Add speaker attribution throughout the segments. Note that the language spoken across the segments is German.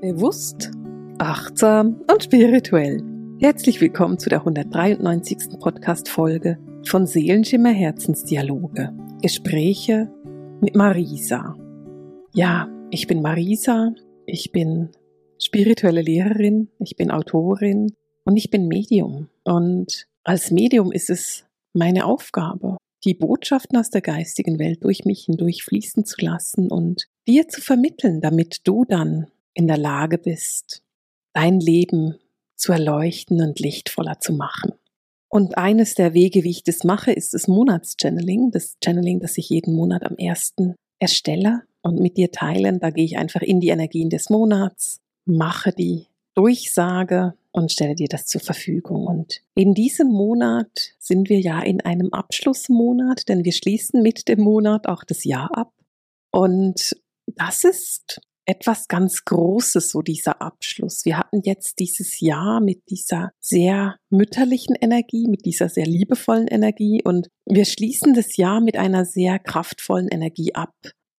Speaker 1: Bewusst, achtsam und spirituell. Herzlich willkommen zu der 193. Podcast-Folge von Seelenschimmer Herzensdialoge. Gespräche mit Marisa. Ja, ich bin Marisa. Ich bin spirituelle Lehrerin. Ich bin Autorin und ich bin Medium. Und als Medium ist es meine Aufgabe, die Botschaften aus der geistigen Welt durch mich hindurch fließen zu lassen und dir zu vermitteln, damit du dann in der Lage bist, dein Leben zu erleuchten und lichtvoller zu machen. Und eines der Wege, wie ich das mache, ist das Monatschanneling. Das Channeling, das ich jeden Monat am ersten erstelle und mit dir teilen. Da gehe ich einfach in die Energien des Monats, mache die Durchsage und stelle dir das zur Verfügung. Und in diesem Monat sind wir ja in einem Abschlussmonat, denn wir schließen mit dem Monat auch das Jahr ab. Und das ist etwas ganz Großes, so dieser Abschluss. Wir hatten jetzt dieses Jahr mit dieser sehr mütterlichen Energie, mit dieser sehr liebevollen Energie und wir schließen das Jahr mit einer sehr kraftvollen Energie ab,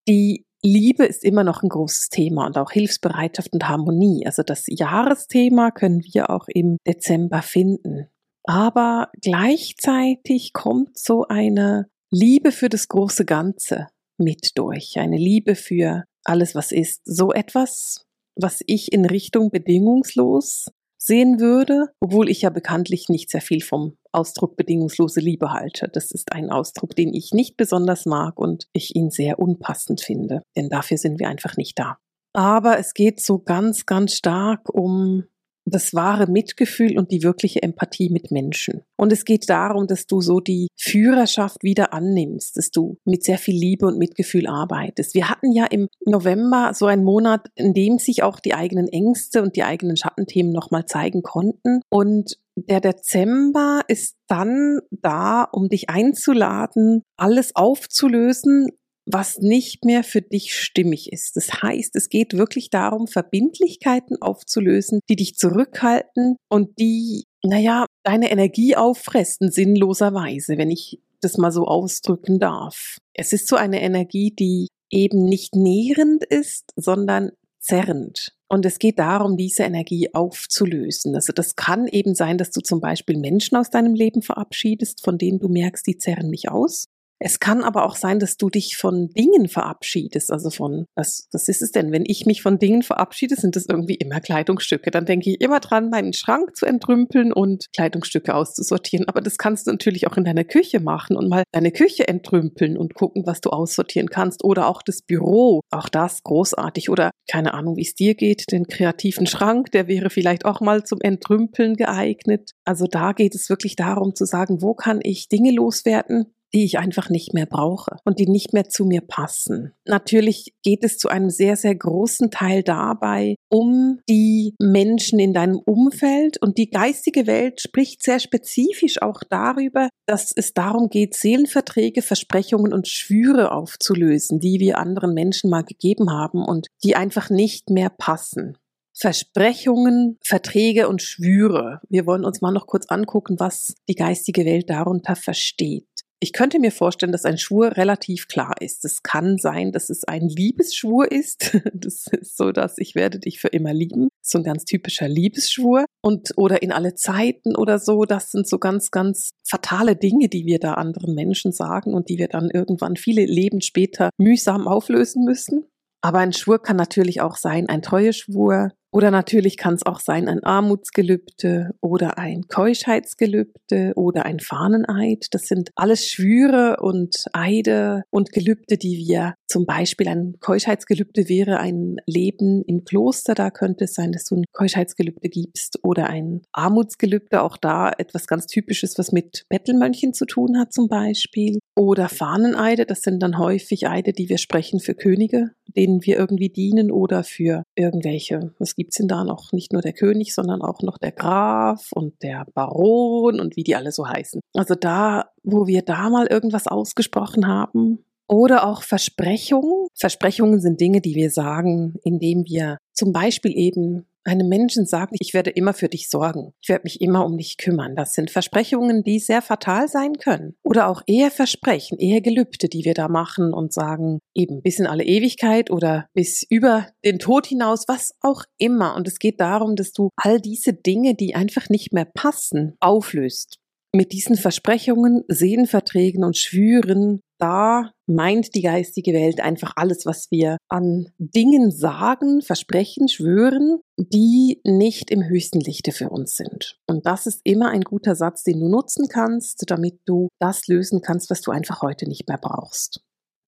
Speaker 1: die Liebe ist immer noch ein großes Thema und auch Hilfsbereitschaft und Harmonie. Also das Jahresthema können wir auch im Dezember finden. Aber gleichzeitig kommt so eine Liebe für das große Ganze mit durch. Eine Liebe für alles, was ist. So etwas, was ich in Richtung bedingungslos sehen würde, obwohl ich ja bekanntlich nicht sehr viel vom Ausdruck bedingungslose Liebe halte. Das ist ein Ausdruck, den ich nicht besonders mag und ich ihn sehr unpassend finde, denn dafür sind wir einfach nicht da. Aber es geht so ganz, ganz stark um das wahre Mitgefühl und die wirkliche Empathie mit Menschen. Und es geht darum, dass du so die Führerschaft wieder annimmst, dass du mit sehr viel Liebe und Mitgefühl arbeitest. Wir hatten ja im November so einen Monat, in dem sich auch die eigenen Ängste und die eigenen Schattenthemen nochmal zeigen konnten. Und der Dezember ist dann da, um dich einzuladen, alles aufzulösen, was nicht mehr für dich stimmig ist. Das heißt, es geht wirklich darum, Verbindlichkeiten aufzulösen, die dich zurückhalten und die, naja, deine Energie auffressen, sinnloserweise, wenn ich das mal so ausdrücken darf. Es ist so eine Energie, die eben nicht nährend ist, sondern zerrend. Und es geht darum, diese Energie aufzulösen. Also das kann eben sein, dass du zum Beispiel Menschen aus deinem Leben verabschiedest, von denen du merkst, die zerren mich aus. Es kann aber auch sein, dass du dich von Dingen verabschiedest. Also von, was, was ist es denn? Wenn ich mich von Dingen verabschiede, sind das irgendwie immer Kleidungsstücke. Dann denke ich immer dran, meinen Schrank zu entrümpeln und Kleidungsstücke auszusortieren. Aber das kannst du natürlich auch in deiner Küche machen und mal deine Küche entrümpeln und gucken, was du aussortieren kannst. Oder auch das Büro. Auch das großartig. Oder keine Ahnung, wie es dir geht. Den kreativen Schrank, der wäre vielleicht auch mal zum Entrümpeln geeignet. Also da geht es wirklich darum zu sagen, wo kann ich Dinge loswerden, die ich einfach nicht mehr brauche und die nicht mehr zu mir passen. Natürlich geht es zu einem sehr, sehr großen Teil dabei um die Menschen in deinem Umfeld und die geistige Welt spricht sehr spezifisch auch darüber, dass es darum geht, Seelenverträge, Versprechungen und Schwüre aufzulösen, die wir anderen Menschen mal gegeben haben und die einfach nicht mehr passen. Versprechungen, Verträge und Schwüre. Wir wollen uns mal noch kurz angucken, was die geistige Welt darunter versteht. Ich könnte mir vorstellen, dass ein Schwur relativ klar ist. Es kann sein, dass es ein Liebesschwur ist. Das ist so, dass ich werde dich für immer lieben. So ein ganz typischer Liebesschwur. Und, oder in alle Zeiten oder so. Das sind so ganz, ganz fatale Dinge, die wir da anderen Menschen sagen und die wir dann irgendwann viele Leben später mühsam auflösen müssen. Aber ein Schwur kann natürlich auch sein, ein Treueschwur, oder natürlich kann es auch sein ein Armutsgelübde oder ein Keuschheitsgelübde oder ein Fahneneid. Das sind alles Schwüre und Eide und Gelübde, die wir zum Beispiel ein Keuschheitsgelübde wäre ein Leben im Kloster. Da könnte es sein, dass du ein Keuschheitsgelübde gibst oder ein Armutsgelübde. Auch da etwas ganz Typisches, was mit Bettelmönchen zu tun hat zum Beispiel. Oder Fahneneide. Das sind dann häufig Eide, die wir sprechen für Könige, denen wir irgendwie dienen oder für irgendwelche, was gibt es denn da noch? Nicht nur der König, sondern auch noch der Graf und der Baron und wie die alle so heißen. Also da, wo wir da mal irgendwas ausgesprochen haben Oder auch Versprechungen. Versprechungen sind Dinge, die wir sagen, indem wir zum Beispiel eben einem Menschen sagen, ich werde immer für dich sorgen, ich werde mich immer um dich kümmern. Das sind Versprechungen, die sehr fatal sein können. Oder auch Eheversprechen, Ehegelübde, die wir da machen und sagen, eben bis in alle Ewigkeit oder bis über den Tod hinaus, was auch immer. Und es geht darum, dass du all diese Dinge, die einfach nicht mehr passen, auflöst. Mit diesen Versprechungen, Sehenverträgen und Schwüren da meint die geistige Welt einfach alles, was wir an Dingen sagen, versprechen, schwören, die nicht im höchsten Lichte für uns sind. Und das ist immer ein guter Satz, den du nutzen kannst, damit du das lösen kannst, was du einfach heute nicht mehr brauchst.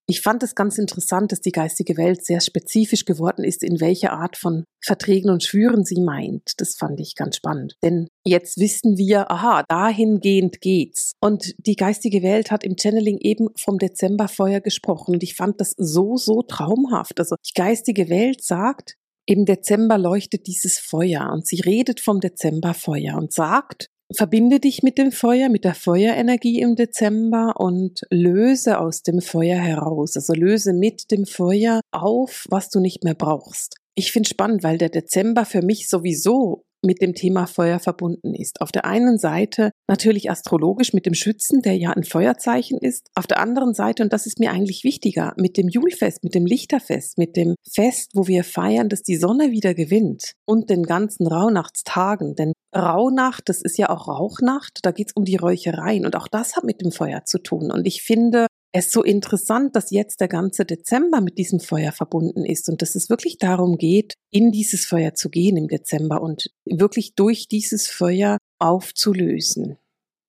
Speaker 1: Ich fand es ganz interessant, dass die geistige Welt sehr spezifisch geworden ist, in welche Art von Verträgen und Schwüren sie meint. Das fand ich ganz spannend. Denn jetzt wissen wir, aha, dahingehend geht's. Und die geistige Welt hat im Channeling eben vom Dezemberfeuer gesprochen. Und ich fand das so, so traumhaft. Also die geistige Welt sagt, im Dezember leuchtet dieses Feuer und sie redet vom Dezemberfeuer und sagt, Verbinde dich mit dem Feuer, mit der Feuerenergie im Dezember und löse aus dem Feuer heraus. Also löse mit dem Feuer auf, was du nicht mehr brauchst. Ich finde spannend, weil der Dezember für mich sowieso mit dem Thema Feuer verbunden ist. Auf der einen Seite natürlich astrologisch mit dem Schützen, der ja ein Feuerzeichen ist. Auf der anderen Seite, und das ist mir eigentlich wichtiger, mit dem Julfest, mit dem Lichterfest, mit dem Fest, wo wir feiern, dass die Sonne wieder gewinnt und den ganzen Rauhnachtstagen. Denn Rauhnacht, das ist ja auch Rauchnacht, da geht's um die Räuchereien und auch das hat mit dem Feuer zu tun. Und ich finde, es so interessant, dass jetzt der ganze Dezember mit diesem Feuer verbunden ist und dass es wirklich darum geht, in dieses Feuer zu gehen im Dezember und wirklich durch dieses Feuer aufzulösen.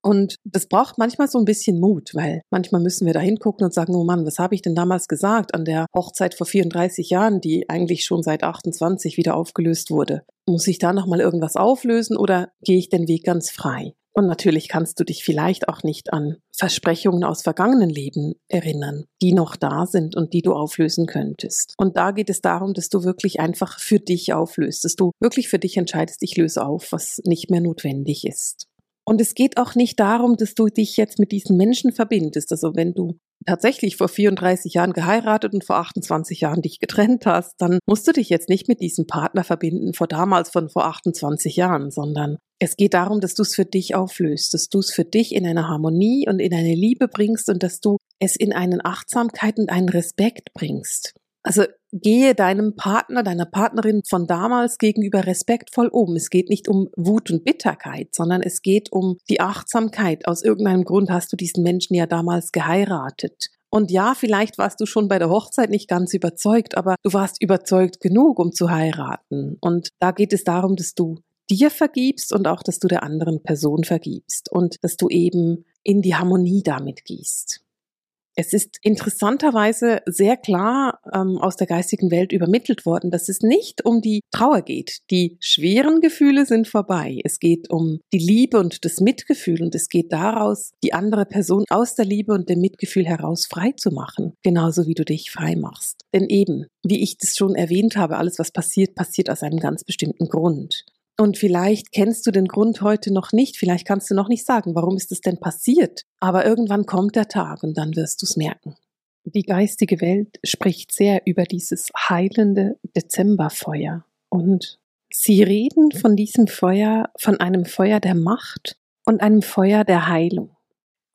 Speaker 1: Und das braucht manchmal so ein bisschen Mut, weil manchmal müssen wir da hingucken und sagen, oh Mann, was habe ich denn damals gesagt an der Hochzeit vor 34 Jahren, die eigentlich schon seit 28 wieder aufgelöst wurde? Muss ich da nochmal irgendwas auflösen oder gehe ich den Weg ganz frei? Und natürlich kannst du dich vielleicht auch nicht an Versprechungen aus vergangenen Leben erinnern, die noch da sind und die du auflösen könntest. Und da geht es darum, dass du wirklich einfach für dich auflöst, dass du wirklich für dich entscheidest, ich löse auf, was nicht mehr notwendig ist. Und es geht auch nicht darum, dass du dich jetzt mit diesen Menschen verbindest. Also wenn du tatsächlich vor 34 Jahren geheiratet und vor 28 Jahren dich getrennt hast, dann musst du dich jetzt nicht mit diesem Partner verbinden vor damals von vor 28 Jahren, sondern es geht darum, dass du es für dich auflöst, dass du es für dich in eine Harmonie und in eine Liebe bringst und dass du es in einen Achtsamkeit und einen Respekt bringst. Also gehe deinem Partner, deiner Partnerin von damals gegenüber respektvoll um. Es geht nicht um Wut und Bitterkeit, sondern es geht um die Achtsamkeit. Aus irgendeinem Grund hast du diesen Menschen ja damals geheiratet. Und ja, vielleicht warst du schon bei der Hochzeit nicht ganz überzeugt, aber du warst überzeugt genug, um zu heiraten. Und da geht es darum, dass du dir vergibst und auch, dass du der anderen Person vergibst und dass du eben in die Harmonie damit gehst. Es ist interessanterweise sehr klar ähm, aus der geistigen Welt übermittelt worden, dass es nicht um die Trauer geht. Die schweren Gefühle sind vorbei. Es geht um die Liebe und das Mitgefühl und es geht daraus, die andere Person aus der Liebe und dem Mitgefühl heraus frei zu machen, genauso wie du dich frei machst. Denn eben, wie ich das schon erwähnt habe, alles was passiert, passiert aus einem ganz bestimmten Grund. Und vielleicht kennst du den Grund heute noch nicht, vielleicht kannst du noch nicht sagen, warum ist es denn passiert, aber irgendwann kommt der Tag und dann wirst du es merken. Die geistige Welt spricht sehr über dieses heilende Dezemberfeuer und sie reden von diesem Feuer, von einem Feuer der Macht und einem Feuer der Heilung.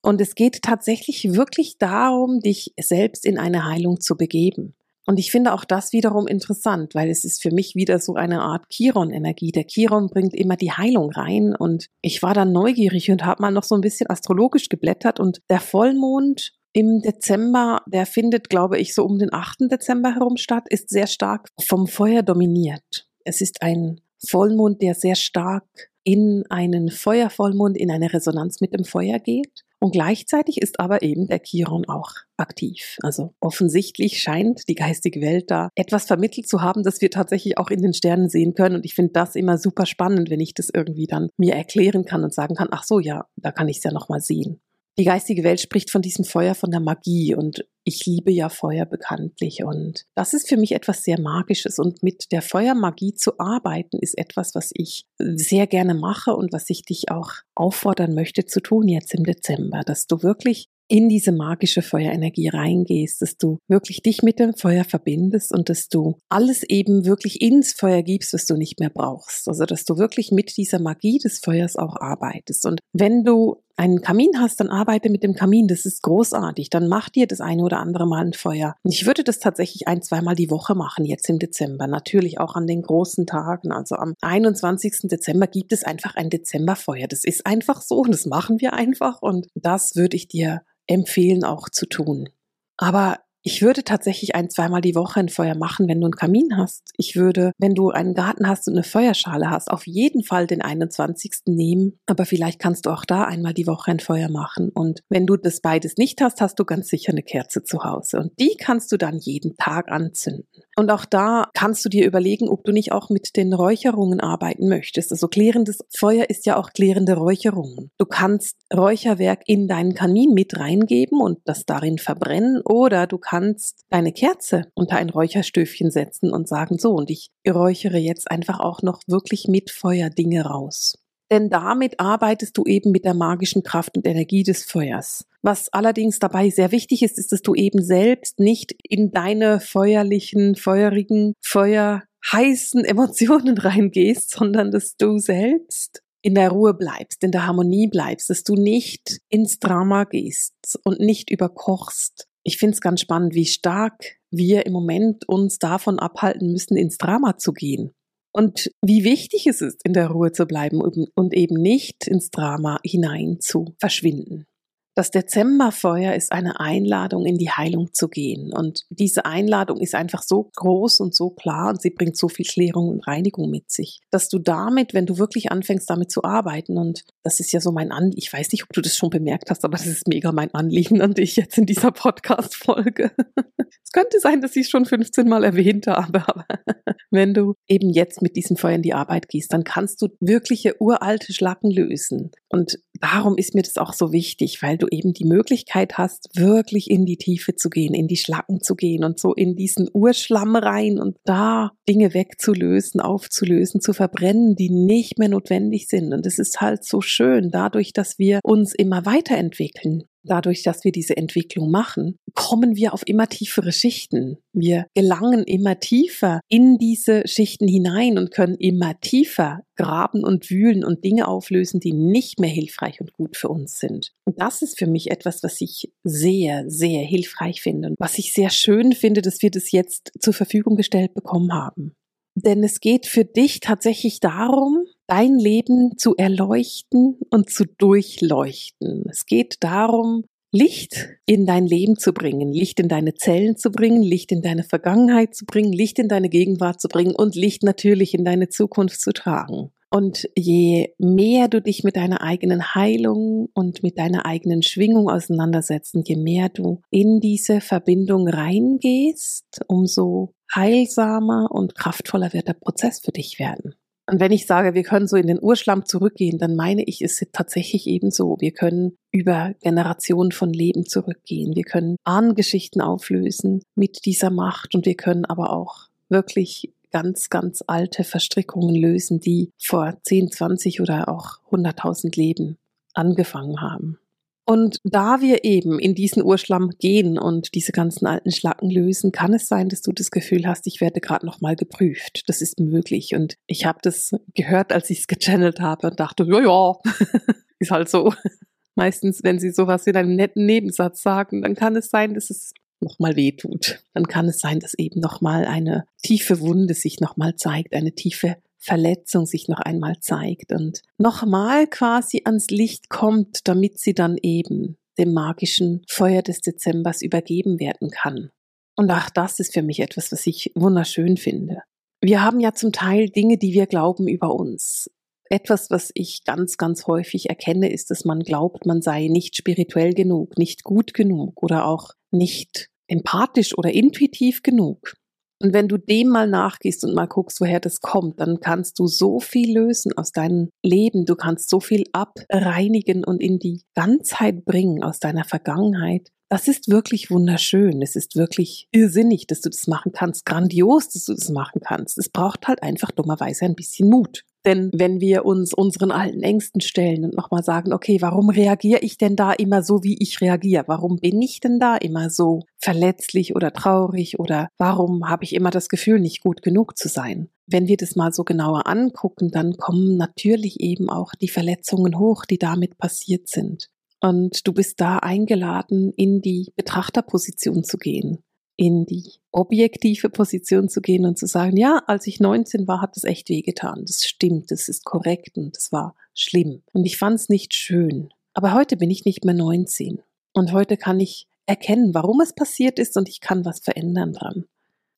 Speaker 1: Und es geht tatsächlich wirklich darum, dich selbst in eine Heilung zu begeben. Und ich finde auch das wiederum interessant, weil es ist für mich wieder so eine Art Chiron-Energie. Der Chiron bringt immer die Heilung rein und ich war dann neugierig und habe mal noch so ein bisschen astrologisch geblättert und der Vollmond im Dezember, der findet, glaube ich, so um den 8. Dezember herum statt, ist sehr stark vom Feuer dominiert. Es ist ein Vollmond, der sehr stark in einen Feuervollmond, in eine Resonanz mit dem Feuer geht. Und gleichzeitig ist aber eben der Chiron auch aktiv. Also offensichtlich scheint die geistige Welt da etwas vermittelt zu haben, das wir tatsächlich auch in den Sternen sehen können. Und ich finde das immer super spannend, wenn ich das irgendwie dann mir erklären kann und sagen kann, ach so, ja, da kann ich es ja nochmal sehen. Die geistige Welt spricht von diesem Feuer, von der Magie und ich liebe ja Feuer bekanntlich und das ist für mich etwas sehr Magisches und mit der Feuermagie zu arbeiten ist etwas, was ich sehr gerne mache und was ich dich auch auffordern möchte zu tun jetzt im Dezember, dass du wirklich in diese magische Feuerenergie reingehst, dass du wirklich dich mit dem Feuer verbindest und dass du alles eben wirklich ins Feuer gibst, was du nicht mehr brauchst. Also dass du wirklich mit dieser Magie des Feuers auch arbeitest. Und wenn du einen Kamin hast, dann arbeite mit dem Kamin. Das ist großartig. Dann mach dir das eine oder andere Mal ein Feuer. Und ich würde das tatsächlich ein, zweimal die Woche machen, jetzt im Dezember. Natürlich auch an den großen Tagen. Also am 21. Dezember gibt es einfach ein Dezemberfeuer. Das ist einfach so und das machen wir einfach. Und das würde ich dir empfehlen auch zu tun. Aber ich würde tatsächlich ein, zweimal die Woche ein Feuer machen, wenn du einen Kamin hast. Ich würde, wenn du einen Garten hast und eine Feuerschale hast, auf jeden Fall den 21. nehmen. Aber vielleicht kannst du auch da einmal die Woche ein Feuer machen. Und wenn du das beides nicht hast, hast du ganz sicher eine Kerze zu Hause. Und die kannst du dann jeden Tag anzünden. Und auch da kannst du dir überlegen, ob du nicht auch mit den Räucherungen arbeiten möchtest. Also klärendes Feuer ist ja auch klärende Räucherungen. Du kannst Räucherwerk in deinen Kamin mit reingeben und das darin verbrennen oder du kannst deine Kerze unter ein Räucherstöfchen setzen und sagen, so, und ich räuchere jetzt einfach auch noch wirklich mit Feuer Dinge raus. Denn damit arbeitest du eben mit der magischen Kraft und Energie des Feuers. Was allerdings dabei sehr wichtig ist, ist, dass du eben selbst nicht in deine feuerlichen, feurigen, feuerheißen Emotionen reingehst, sondern dass du selbst in der Ruhe bleibst, in der Harmonie bleibst, dass du nicht ins Drama gehst und nicht überkochst, ich finde es ganz spannend, wie stark wir im Moment uns davon abhalten müssen, ins Drama zu gehen. Und wie wichtig es ist, in der Ruhe zu bleiben und eben nicht ins Drama hinein zu verschwinden. Das Dezemberfeuer ist eine Einladung, in die Heilung zu gehen. Und diese Einladung ist einfach so groß und so klar und sie bringt so viel Klärung und Reinigung mit sich, dass du damit, wenn du wirklich anfängst, damit zu arbeiten, und das ist ja so mein Anliegen, ich weiß nicht, ob du das schon bemerkt hast, aber das ist mega mein Anliegen an dich jetzt in dieser Podcast-Folge. es könnte sein, dass ich es schon 15 Mal erwähnt habe, aber wenn du eben jetzt mit diesem Feuer in die Arbeit gehst, dann kannst du wirkliche uralte Schlacken lösen. Und darum ist mir das auch so wichtig, weil du eben die Möglichkeit hast, wirklich in die Tiefe zu gehen, in die Schlacken zu gehen und so in diesen Urschlamm rein und da Dinge wegzulösen, aufzulösen, zu verbrennen, die nicht mehr notwendig sind. Und es ist halt so schön, dadurch, dass wir uns immer weiterentwickeln dadurch, dass wir diese Entwicklung machen, kommen wir auf immer tiefere Schichten. Wir gelangen immer tiefer in diese Schichten hinein und können immer tiefer graben und wühlen und Dinge auflösen, die nicht mehr hilfreich und gut für uns sind. Und das ist für mich etwas, was ich sehr, sehr hilfreich finde und was ich sehr schön finde, dass wir das jetzt zur Verfügung gestellt bekommen haben. Denn es geht für dich tatsächlich darum, dein Leben zu erleuchten und zu durchleuchten. Es geht darum, Licht in dein Leben zu bringen, Licht in deine Zellen zu bringen, Licht in deine Vergangenheit zu bringen, Licht in deine Gegenwart zu bringen und Licht natürlich in deine Zukunft zu tragen. Und je mehr du dich mit deiner eigenen Heilung und mit deiner eigenen Schwingung auseinandersetzt, je mehr du in diese Verbindung reingehst, umso heilsamer und kraftvoller wird der Prozess für dich werden. Und wenn ich sage, wir können so in den Urschlamm zurückgehen, dann meine ich es tatsächlich eben so. Wir können über Generationen von Leben zurückgehen. Wir können Ahnengeschichten auflösen mit dieser Macht und wir können aber auch wirklich ganz, ganz alte Verstrickungen lösen, die vor 10, 20 oder auch 100.000 Leben angefangen haben. Und da wir eben in diesen Urschlamm gehen und diese ganzen alten Schlacken lösen, kann es sein, dass du das Gefühl hast, ich werde gerade nochmal geprüft. Das ist möglich. Und ich habe das gehört, als ich es gechannelt habe und dachte, ja, ja, ist halt so. Meistens, wenn sie sowas in einem netten Nebensatz sagen, dann kann es sein, dass es nochmal wehtut. Dann kann es sein, dass eben nochmal eine tiefe Wunde sich nochmal zeigt, eine tiefe Verletzung sich noch einmal zeigt und nochmal quasi ans Licht kommt, damit sie dann eben dem magischen Feuer des Dezembers übergeben werden kann. Und auch das ist für mich etwas, was ich wunderschön finde. Wir haben ja zum Teil Dinge, die wir glauben über uns. Etwas, was ich ganz, ganz häufig erkenne, ist, dass man glaubt, man sei nicht spirituell genug, nicht gut genug oder auch nicht empathisch oder intuitiv genug. Und wenn du dem mal nachgehst und mal guckst, woher das kommt, dann kannst du so viel lösen aus deinem Leben. Du kannst so viel abreinigen und in die Ganzheit bringen aus deiner Vergangenheit. Das ist wirklich wunderschön. Es ist wirklich irrsinnig, dass du das machen kannst. Grandios, dass du das machen kannst. Es braucht halt einfach dummerweise ein bisschen Mut. Denn wenn wir uns unseren alten Ängsten stellen und nochmal sagen, okay, warum reagiere ich denn da immer so, wie ich reagiere? Warum bin ich denn da immer so verletzlich oder traurig oder warum habe ich immer das Gefühl, nicht gut genug zu sein? Wenn wir das mal so genauer angucken, dann kommen natürlich eben auch die Verletzungen hoch, die damit passiert sind. Und du bist da eingeladen, in die Betrachterposition zu gehen in die objektive Position zu gehen und zu sagen, ja, als ich 19 war, hat es echt wehgetan. Das stimmt, das ist korrekt und das war schlimm. Und ich fand es nicht schön. Aber heute bin ich nicht mehr 19. Und heute kann ich erkennen, warum es passiert ist und ich kann was verändern dran.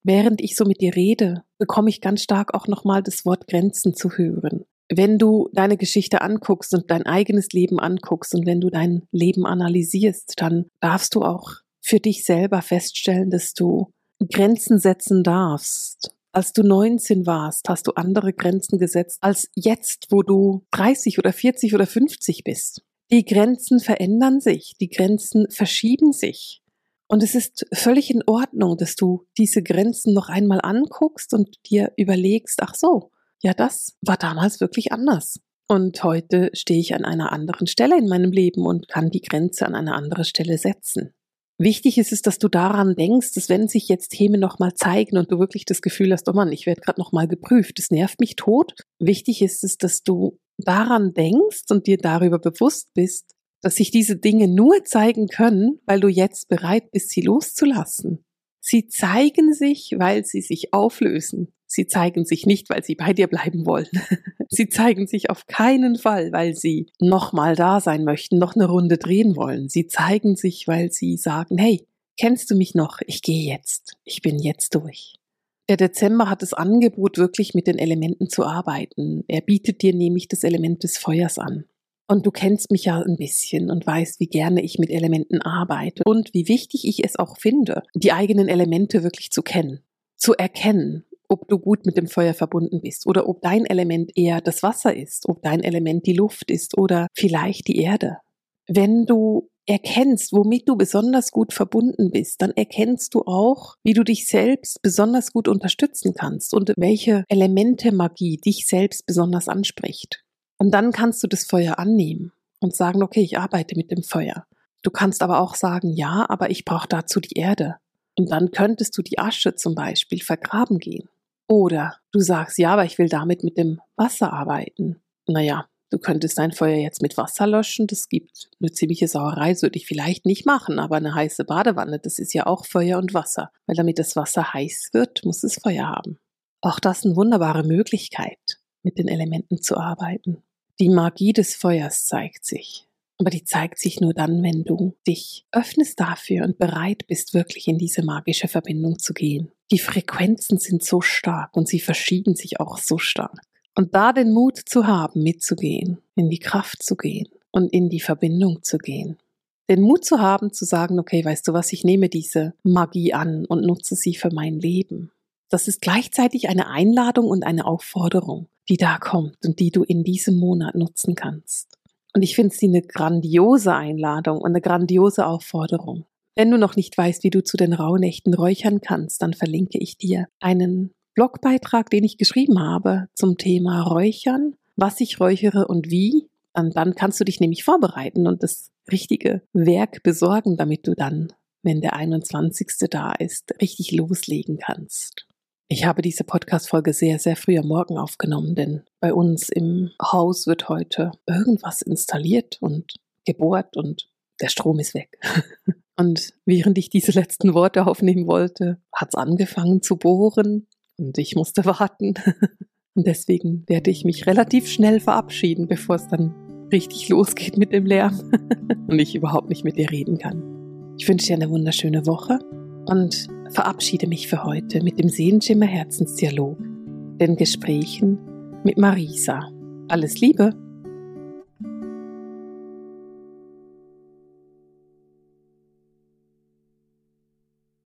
Speaker 1: Während ich so mit dir rede, bekomme ich ganz stark auch nochmal das Wort Grenzen zu hören. Wenn du deine Geschichte anguckst und dein eigenes Leben anguckst und wenn du dein Leben analysierst, dann darfst du auch für dich selber feststellen, dass du Grenzen setzen darfst. Als du 19 warst, hast du andere Grenzen gesetzt als jetzt, wo du 30 oder 40 oder 50 bist. Die Grenzen verändern sich, die Grenzen verschieben sich. Und es ist völlig in Ordnung, dass du diese Grenzen noch einmal anguckst und dir überlegst, ach so, ja, das war damals wirklich anders. Und heute stehe ich an einer anderen Stelle in meinem Leben und kann die Grenze an eine andere Stelle setzen. Wichtig ist es, dass du daran denkst, dass wenn sich jetzt Themen nochmal zeigen und du wirklich das Gefühl hast, oh Mann, ich werde gerade nochmal geprüft, das nervt mich tot. Wichtig ist es, dass du daran denkst und dir darüber bewusst bist, dass sich diese Dinge nur zeigen können, weil du jetzt bereit bist, sie loszulassen. Sie zeigen sich, weil sie sich auflösen. Sie zeigen sich nicht, weil sie bei dir bleiben wollen. sie zeigen sich auf keinen Fall, weil sie nochmal da sein möchten, noch eine Runde drehen wollen. Sie zeigen sich, weil sie sagen, hey, kennst du mich noch? Ich gehe jetzt. Ich bin jetzt durch. Der Dezember hat das Angebot, wirklich mit den Elementen zu arbeiten. Er bietet dir nämlich das Element des Feuers an. Und du kennst mich ja ein bisschen und weißt, wie gerne ich mit Elementen arbeite und wie wichtig ich es auch finde, die eigenen Elemente wirklich zu kennen, zu erkennen ob du gut mit dem Feuer verbunden bist oder ob dein Element eher das Wasser ist, ob dein Element die Luft ist oder vielleicht die Erde. Wenn du erkennst, womit du besonders gut verbunden bist, dann erkennst du auch, wie du dich selbst besonders gut unterstützen kannst und welche Elemente Magie dich selbst besonders anspricht. Und dann kannst du das Feuer annehmen und sagen, okay, ich arbeite mit dem Feuer. Du kannst aber auch sagen, ja, aber ich brauche dazu die Erde. Und dann könntest du die Asche zum Beispiel vergraben gehen. Oder du sagst, ja, aber ich will damit mit dem Wasser arbeiten. Naja, du könntest dein Feuer jetzt mit Wasser löschen. Das gibt eine ziemliche Sauerei, das würde ich vielleicht nicht machen, aber eine heiße Badewanne, das ist ja auch Feuer und Wasser. Weil damit das Wasser heiß wird, muss es Feuer haben. Auch das ist eine wunderbare Möglichkeit, mit den Elementen zu arbeiten. Die Magie des Feuers zeigt sich. Aber die zeigt sich nur dann, wenn du dich öffnest dafür und bereit bist, wirklich in diese magische Verbindung zu gehen die Frequenzen sind so stark und sie verschieben sich auch so stark. Und da den Mut zu haben, mitzugehen, in die Kraft zu gehen und in die Verbindung zu gehen. Den Mut zu haben, zu sagen, okay, weißt du was, ich nehme diese Magie an und nutze sie für mein Leben. Das ist gleichzeitig eine Einladung und eine Aufforderung, die da kommt und die du in diesem Monat nutzen kannst. Und ich finde sie eine grandiose Einladung und eine grandiose Aufforderung. Wenn du noch nicht weißt, wie du zu den Rauhnächten räuchern kannst, dann verlinke ich dir einen Blogbeitrag, den ich geschrieben habe zum Thema Räuchern, was ich räuchere und wie. Und dann kannst du dich nämlich vorbereiten und das richtige Werk besorgen, damit du dann, wenn der 21. da ist, richtig loslegen kannst. Ich habe diese Podcast-Folge sehr, sehr früh am Morgen aufgenommen, denn bei uns im Haus wird heute irgendwas installiert und gebohrt und der Strom ist weg. Und während ich diese letzten Worte aufnehmen wollte, hat es angefangen zu bohren und ich musste warten. Und deswegen werde ich mich relativ schnell verabschieden, bevor es dann richtig losgeht mit dem Lärm und ich überhaupt nicht mit dir reden kann. Ich wünsche dir eine wunderschöne Woche und verabschiede mich für heute mit dem Sehenschimmer Herzensdialog, den Gesprächen mit Marisa. Alles Liebe!